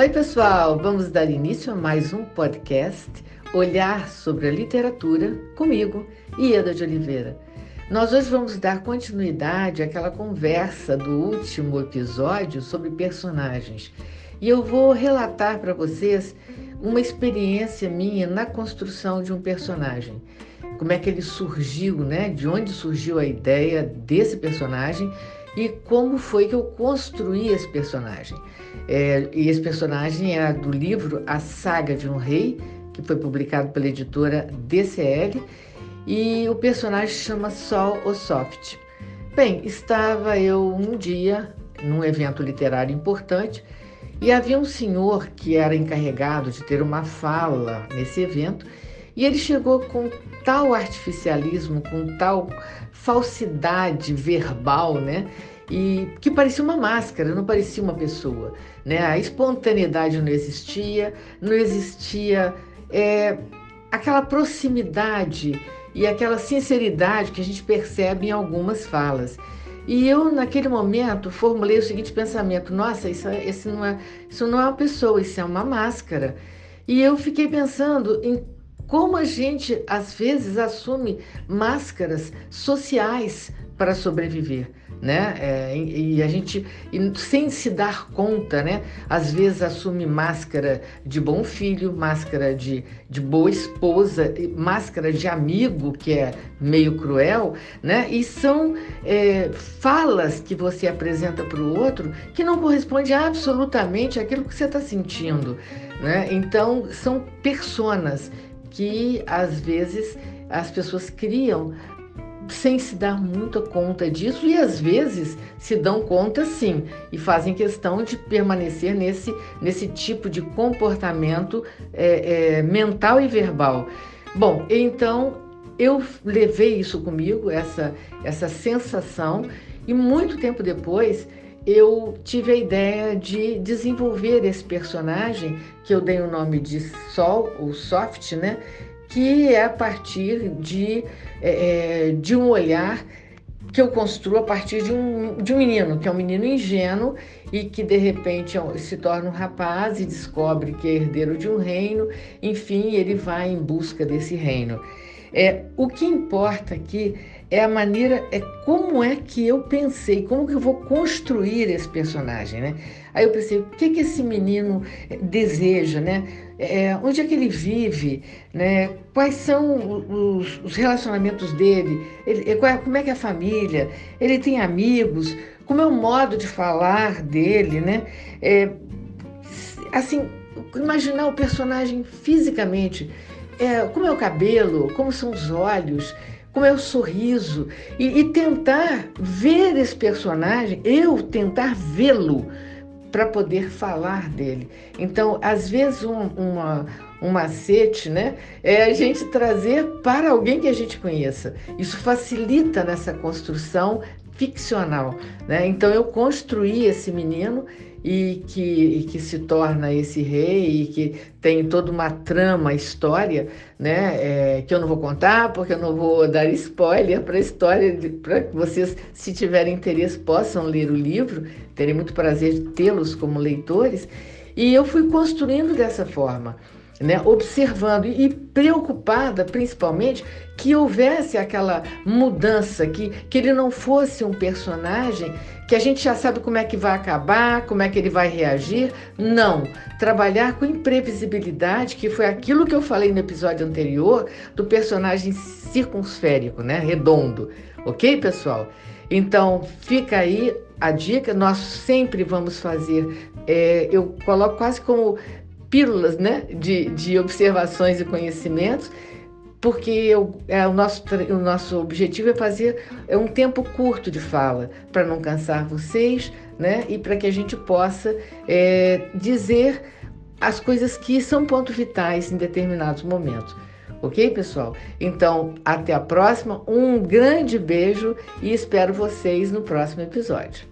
Oi, pessoal! Vamos dar início a mais um podcast Olhar sobre a Literatura comigo, Ieda de Oliveira. Nós hoje vamos dar continuidade àquela conversa do último episódio sobre personagens. E eu vou relatar para vocês uma experiência minha na construção de um personagem. Como é que ele surgiu, né? De onde surgiu a ideia desse personagem e como foi que eu construí esse personagem. É, e esse personagem é do livro A Saga de um Rei, que foi publicado pela editora DCL, e o personagem chama Sol Osoft. Bem, estava eu um dia num evento literário importante e havia um senhor que era encarregado de ter uma fala nesse evento e ele chegou com tal artificialismo, com tal falsidade verbal, né? E que parecia uma máscara, não parecia uma pessoa, né? A espontaneidade não existia, não existia é, aquela proximidade e aquela sinceridade que a gente percebe em algumas falas. E eu, naquele momento, formulei o seguinte pensamento: nossa, isso, é, não é, isso não é uma pessoa, isso é uma máscara. E eu fiquei pensando em como a gente, às vezes, assume máscaras sociais para sobreviver né? É, e a gente, sem se dar conta, né? Às vezes assume máscara de bom filho, máscara de, de boa esposa, máscara de amigo, que é meio cruel, né? E são é, falas que você apresenta para o outro que não corresponde absolutamente àquilo que você está sentindo, né? Então, são personas que às vezes as pessoas criam sem se dar muita conta disso e às vezes se dão conta sim e fazem questão de permanecer nesse, nesse tipo de comportamento é, é, mental e verbal. Bom, então eu levei isso comigo, essa, essa sensação, e muito tempo depois eu tive a ideia de desenvolver esse personagem, que eu dei o nome de Sol, ou Soft, né? que é a partir de, é, é, de um olhar que eu construo a partir de um, de um menino, que é um menino ingênuo e que de repente é se torna um rapaz e descobre que é herdeiro de um reino, enfim, ele vai em busca desse reino. É, o que importa aqui é a maneira, é como é que eu pensei, como que eu vou construir esse personagem, né? Aí eu pensei, o que que esse menino deseja, né? É, onde é que ele vive, né? Quais são os, os relacionamentos dele? Ele, é, como é que é a família? Ele tem amigos? Como é o modo de falar dele, né? É, assim, imaginar o personagem fisicamente, é, como é o cabelo, como são os olhos, como é o sorriso, e, e tentar ver esse personagem, eu tentar vê-lo para poder falar dele. Então, às vezes, um, uma, um macete né, é a gente trazer para alguém que a gente conheça. Isso facilita nessa construção ficcional. Né? Então, eu construí esse menino e que, e que se torna esse rei e que tem toda uma trama, história, né? É, que eu não vou contar porque eu não vou dar spoiler para a história, para que vocês, se tiverem interesse, possam ler o livro. Terei muito prazer de tê-los como leitores. E eu fui construindo dessa forma né, observando e preocupada principalmente que houvesse aquela mudança, que, que ele não fosse um personagem que a gente já sabe como é que vai acabar, como é que ele vai reagir. Não. Trabalhar com imprevisibilidade, que foi aquilo que eu falei no episódio anterior do personagem circunsférico, né, redondo. Ok, pessoal? Então, fica aí a dica. Nós sempre vamos fazer, é, eu coloco quase como pílulas né, de, de observações e conhecimentos, porque eu, é, o, nosso, o nosso objetivo é fazer é um tempo curto de fala, para não cansar vocês, né, e para que a gente possa é, dizer as coisas que são pontos vitais em determinados momentos. Ok, pessoal? Então, até a próxima, um grande beijo e espero vocês no próximo episódio.